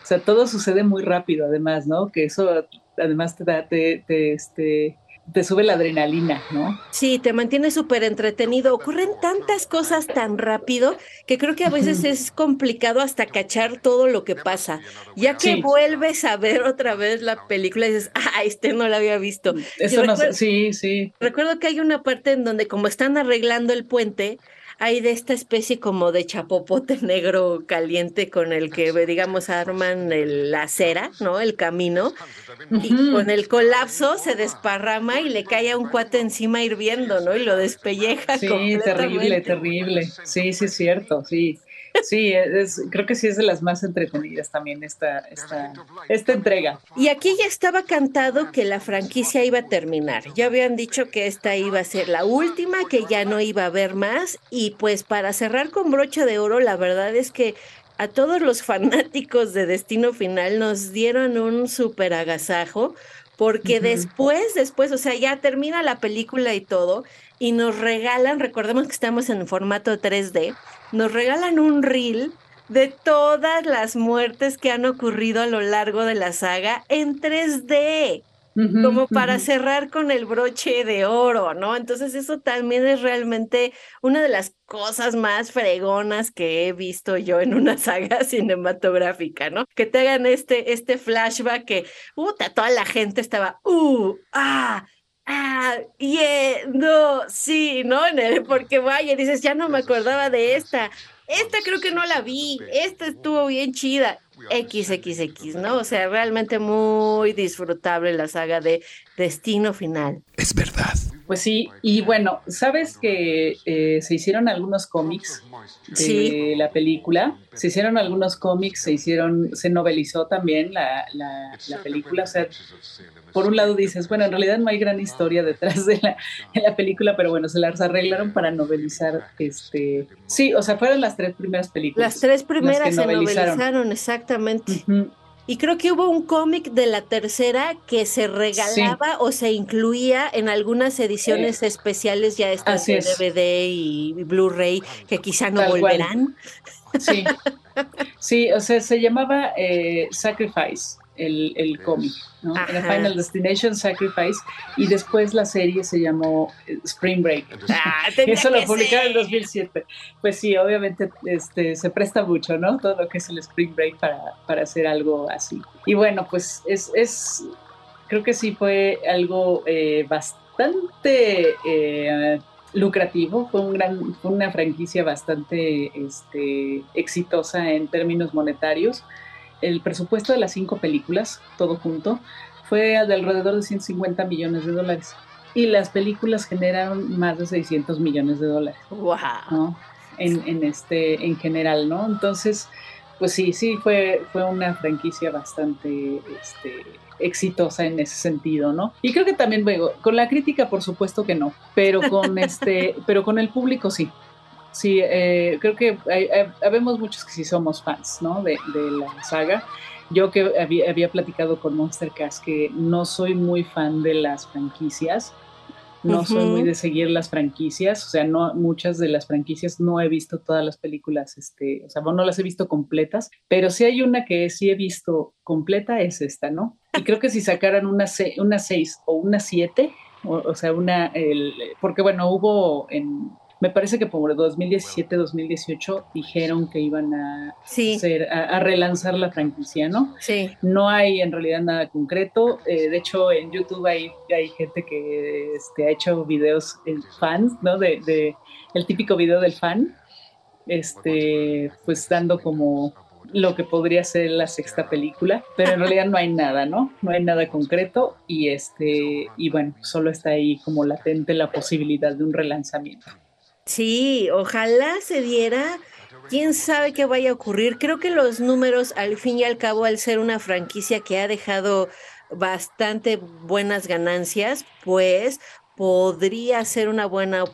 B: O sea, todo sucede muy rápido, además, ¿no? Que eso además te da, te, te, este, te sube la adrenalina, ¿no?
A: Sí, te mantiene súper entretenido. Ocurren tantas cosas tan rápido que creo que a veces es complicado hasta cachar todo lo que pasa. Ya que
B: Sí.
A: vuelves a ver otra vez la película y dices, ah, este no la había visto.
B: Eso no
A: recuerdo-
B: sí, sí.
A: Recuerdo que hay una parte en donde como están arreglando el puente, hay de esta especie como de chapopote negro caliente con el que, digamos, arman la acera, ¿no? El camino. Y con el colapso se desparrama y le cae a un cuate encima hirviendo, ¿no? Y lo despelleja.
B: Sí, terrible, terrible. Sí, sí, es cierto, sí. Sí, es, creo que sí es de las más entretenidas también esta, esta, esta entrega.
A: Y aquí ya estaba cantado que la franquicia iba a terminar. Ya habían dicho que esta iba a ser la última, que ya no iba a haber más. Y pues para cerrar con brocha de oro, la verdad es que a todos los fanáticos de Destino Final nos dieron un súper agasajo. Porque después, después, o sea, ya termina la película y todo, y nos regalan, recordemos que estamos en formato 3D, nos regalan un reel de todas las muertes que han ocurrido a lo largo de la saga en 3D, como para cerrar con el broche de oro, ¿no? Entonces eso también es realmente una de las cosas más fregonas que he visto yo en una saga cinematográfica, ¿no? Que te hagan este, este flashback que, puta, toda la gente estaba, uh, ah, ah, yeah, no, sí, ¿no? Porque vaya, dices, ya no me acordaba de esta. Esta creo que no la vi, esta estuvo bien chida. XXX, ¿no? O sea, realmente muy disfrutable la saga de Destino Final.
C: Es verdad.
B: Pues sí, y bueno, sabes que eh, se hicieron algunos cómics de la película, se hicieron algunos cómics, se hicieron, se novelizó también la, la, película, o sea, por un lado dices, bueno, en realidad no hay gran historia detrás de la, de la película, pero bueno, se las arreglaron para novelizar, este, sí, o sea, fueron las tres primeras películas.
A: Las tres primeras se novelizaron, exactamente. Y creo que hubo un cómic de la tercera que se regalaba o se incluía en algunas ediciones especiales ya estas de DVD y Blu-ray que quizá no volverán.
B: Sí. sí, o sea, se llamaba eh, Sacrifice el, el cómic, ¿no? Final Destination Sacrifice y después la serie se llamó eh, Spring Break. Ah, Eso lo publicaron en 2007. Pues sí, obviamente este, se presta mucho, ¿no? Todo lo que es el Spring Break para, para hacer algo así. Y bueno, pues es, es creo que sí fue algo eh, bastante... Eh, lucrativo, fue, un gran, fue una franquicia bastante este, exitosa en términos monetarios el presupuesto de las cinco películas, todo junto, fue de alrededor de 150 millones de dólares. Y las películas generaron más de 600 millones de dólares.
A: ¡Wow!
B: En, en, este, en general, ¿no? Entonces, pues sí, sí, fue, fue una franquicia bastante este, exitosa en ese sentido, ¿no? Y creo que también, luego, con la crítica, por supuesto que no, pero con, este, pero con el público sí. Sí, eh, creo que hay, habemos muchos que sí somos fans, ¿no? De, la saga. Yo que había, platicado con Monster Cast que no soy muy fan de las franquicias, no soy muy de seguir las franquicias, o sea, no muchas de las franquicias no he visto todas las películas, este, o sea, no las he visto completas, pero sí hay una que sí he visto completa es esta, ¿no? Y creo que si sacaran una una seis o una siete, o, o sea, una el, porque bueno, hubo en me parece que por 2017-2018 dijeron que iban a, hacer, a, relanzar la franquicia, ¿no?
A: Sí.
B: No hay en realidad nada concreto. Eh, de hecho, en YouTube hay, hay gente que este, ha hecho videos en fans, ¿no? De, de, el típico video del fan, este, pues dando como lo que podría ser la sexta película, pero en realidad no hay nada, ¿no? No hay nada concreto y este y bueno, solo está ahí como latente la posibilidad de un relanzamiento.
A: Sí, ojalá se diera. Quién sabe qué vaya a ocurrir. Creo que los números, al fin y al cabo, al ser una franquicia que ha dejado bastante buenas ganancias, pues podría ser una buena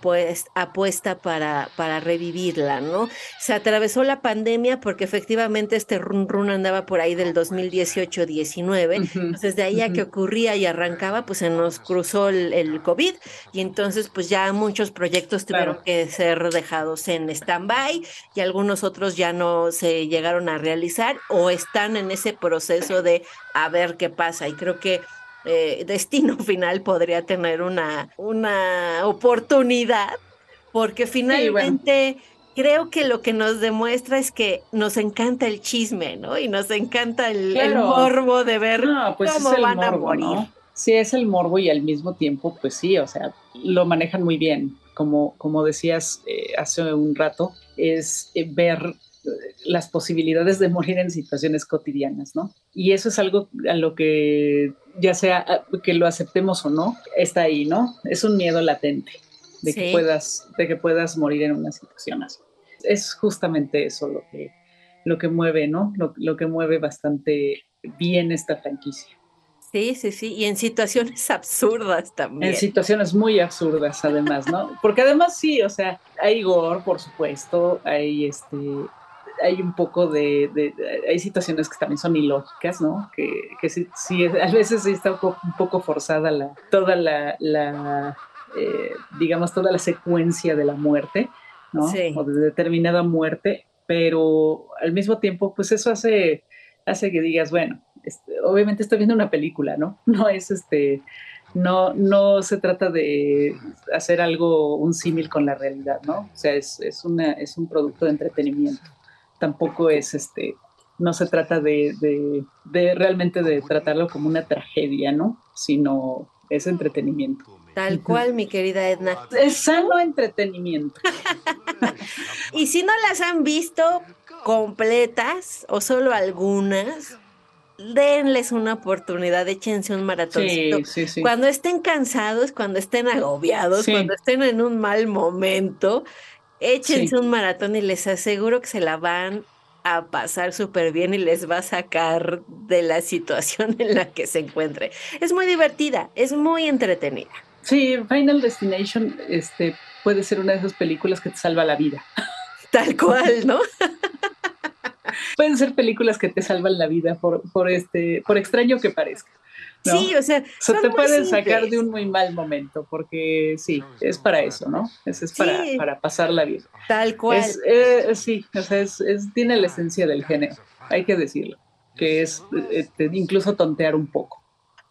A: apuesta para, para revivirla, ¿no? Se atravesó la pandemia porque efectivamente este run run andaba por ahí del 2018-19, entonces de ahí a que ocurría y arrancaba, pues se nos cruzó el, COVID y entonces pues ya muchos proyectos tuvieron que ser dejados en stand-by y algunos otros ya no se llegaron a realizar o están en ese proceso de a ver qué pasa. Y creo que eh, destino final podría tener una, una oportunidad, porque finalmente creo que lo que nos demuestra es que nos encanta el chisme, ¿no? Y nos encanta el, morbo de ver pues cómo van a morir.
B: Sí, es el morbo y al mismo tiempo, pues sí, o sea, lo manejan muy bien. como, como decías eh, hace un rato, es eh, ver las posibilidades de morir en situaciones cotidianas, ¿no? Y eso es algo a lo que, ya sea que lo aceptemos o no, está ahí, ¿no? Es un miedo latente de, que, puedas, de que puedas morir en una situación así. Es justamente eso lo que, lo que mueve, ¿no? Lo, lo que mueve bastante bien esta franquicia.
A: Sí, sí, sí, y en situaciones absurdas también.
B: En situaciones muy absurdas, además, ¿no? Porque además sí, o sea, hay gore, por supuesto, hay este, hay un poco de, hay situaciones que también son ilógicas, ¿no? Que, que sí, sí, a veces sí está un poco, forzada la, toda la, la eh, digamos, toda la secuencia de la muerte, ¿no? Sí. O de determinada muerte, pero al mismo tiempo, pues eso hace, hace que digas, bueno, este, obviamente estoy viendo una película, ¿no? No es este, no, no se trata de hacer algo, un símil con la realidad, ¿no? O sea, es, es, una, es un producto de entretenimiento tampoco es este, no se trata de, de, realmente de tratarlo como una tragedia, ¿no? Sino es entretenimiento.
A: Tal cual, mi querida Edna.
B: Es sano entretenimiento.
A: y si no las han visto completas o solo algunas, denles una oportunidad, échense un maratoncito. Cuando estén cansados, cuando estén agobiados, cuando estén en un mal momento, Échense un maratón y les aseguro que se la van a pasar súper bien y les va a sacar de la situación en la que se encuentre. Es muy divertida, es muy entretenida.
B: Sí, Final Destination este, puede ser una de esas películas que te salva la vida.
A: Tal cual, ¿no?
B: Pueden ser películas que te salvan la vida por, por, este, por extraño que parezca.
A: Sí, o sea,
B: o te pueden sacar de un muy mal momento, porque sí, es para eso, ¿no? Es, es para, para pasar la vida.
A: Tal cual.
B: Eh, sí, o sea, es, tiene la esencia del género, hay que decirlo, que es eh, incluso tontear un poco.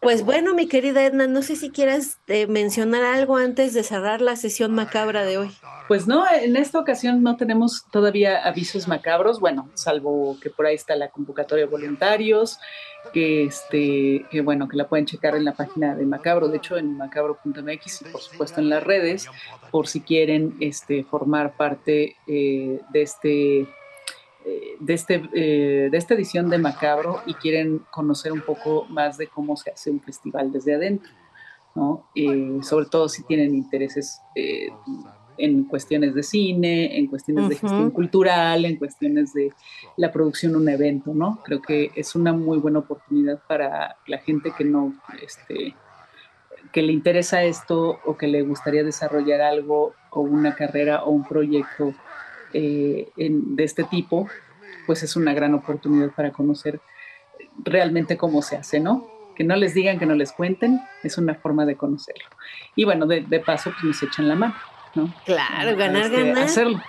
A: Pues bueno, mi querida Edna, no sé si quieras eh, mencionar algo antes de cerrar la sesión macabra de hoy.
B: Pues no, en esta ocasión no tenemos todavía avisos macabros, bueno, salvo que por ahí está la convocatoria de voluntarios, que este, que bueno, que la pueden checar en la página de Macabro, de hecho en macabro.mx y por supuesto en las redes, por si quieren este, formar parte eh, de este de, este, eh, de esta edición de Macabro y quieren conocer un poco más de cómo se hace un festival desde adentro, ¿no? Eh, sobre todo si tienen intereses eh, en cuestiones de cine, en cuestiones de gestión cultural, en cuestiones de la producción de un evento, ¿no? Creo que es una muy buena oportunidad para la gente que no, este, que le interesa esto o que le gustaría desarrollar algo o una carrera o un proyecto eh, de este tipo, pues es una gran oportunidad para conocer realmente cómo se hace, ¿no? Que no les digan, que no les cuenten, es una forma de conocerlo. Y bueno, de, paso, pues nos echan la mano, ¿no?
A: Claro, ganar, este, ganar.
B: Hacerlo.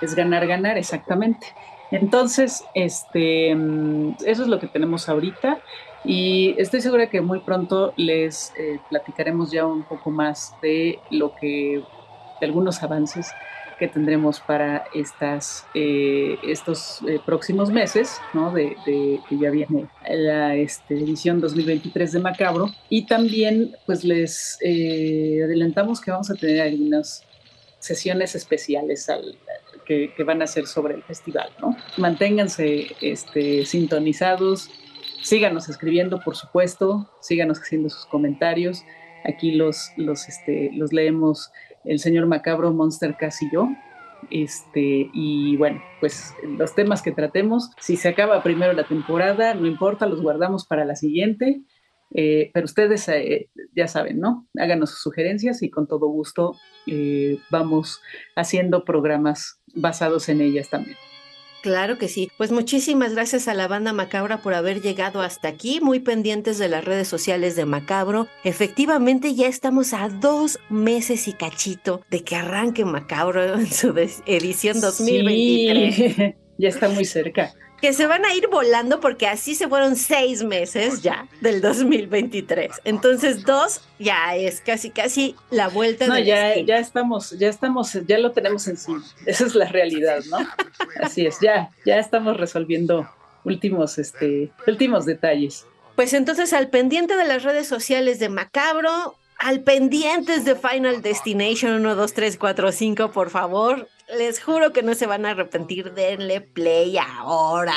B: Es ganar, ganar, exactamente. Entonces, este, mm, eso es lo que tenemos ahorita y estoy segura que muy pronto les eh, platicaremos ya un poco más de lo que, de algunos avances que tendremos para estas, eh, estos eh, próximos meses, ¿no? De, que ya viene la este, edición 2023 de Macabro. Y también, pues les eh, adelantamos que vamos a tener algunas sesiones especiales al, que, que, van a ser sobre el festival, ¿no? Manténganse este, sintonizados, síganos escribiendo, por supuesto, síganos haciendo sus comentarios. Aquí los, los, este, los leemos el señor Macabro, Monster Cass y yo. Este, y bueno, pues los temas que tratemos, si se acaba primero la temporada, no importa, los guardamos para la siguiente. Eh, pero ustedes eh, ya saben, ¿no? Háganos sus sugerencias y con todo gusto eh, vamos haciendo programas basados en ellas también.
A: Claro que sí. Pues muchísimas gracias a la banda Macabra por haber llegado hasta aquí, muy pendientes de las redes sociales de Macabro. Efectivamente ya estamos a dos meses y cachito de que arranque Macabro en su edición 2023.
B: ya está muy cerca
A: que se van a ir volando porque así se fueron seis meses ya del 2023. Entonces, dos ya es casi, casi la vuelta.
B: No, ya, ya estamos, ya estamos, ya lo tenemos encima. Esa es la realidad, ¿no? Así es, ya, ya estamos resolviendo últimos, este, últimos detalles.
A: Pues entonces, al pendiente de las redes sociales de Macabro, al pendientes de Final Destination 1, 2, 3, 4, 5, por favor. Les juro que no se van a arrepentir. Denle play ahora.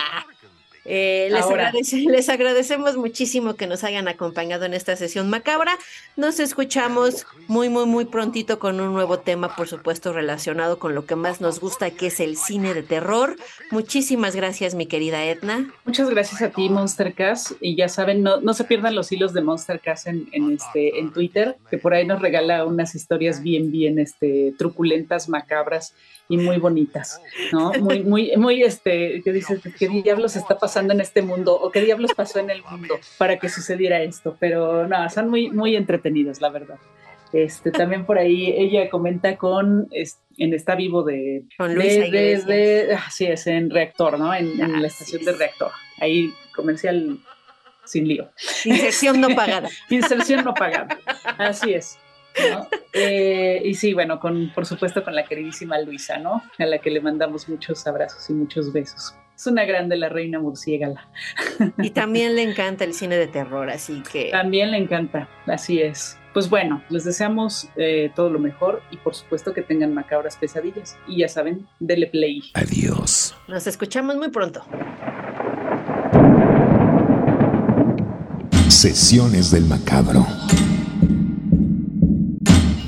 A: Eh, les, les, agradecemos muchísimo que nos hayan acompañado en esta sesión macabra. Nos escuchamos muy, muy, muy prontito con un nuevo tema, por supuesto, relacionado con lo que más nos gusta, que es el cine de terror. Muchísimas gracias, mi querida Edna.
B: Muchas gracias a ti, Monster Cast. Y ya saben, no, no se pierdan los hilos de Monster Cast en, en, este, en Twitter, que por ahí nos regala unas historias bien, bien este, truculentas, macabras y muy bonitas, ¿no? Muy, muy, muy, este, que dices, ¿qué diablos está pasando en este mundo? ¿O qué diablos pasó en el mundo para que sucediera esto? Pero no, son muy, muy entretenidos, la verdad. Este, también por ahí ella comenta con, en Está Vivo de, de, de, así es, en Reactor, ¿no? En, la estación de Reactor. Ahí comercial sin lío.
A: Inserción no pagada.
B: Inserción no pagada. Así es. Eh, y sí, bueno, con, por supuesto con la queridísima Luisa, ¿no? A la que le mandamos muchos abrazos y muchos besos. Es una grande la reina murciégala.
A: Y también le encanta el cine de terror, así que...
B: También le encanta, así es. Pues bueno, les deseamos eh, todo lo mejor y por supuesto que tengan macabras pesadillas. Y ya saben, dele play.
C: Adiós.
A: Nos escuchamos muy pronto.
C: Sesiones del macabro.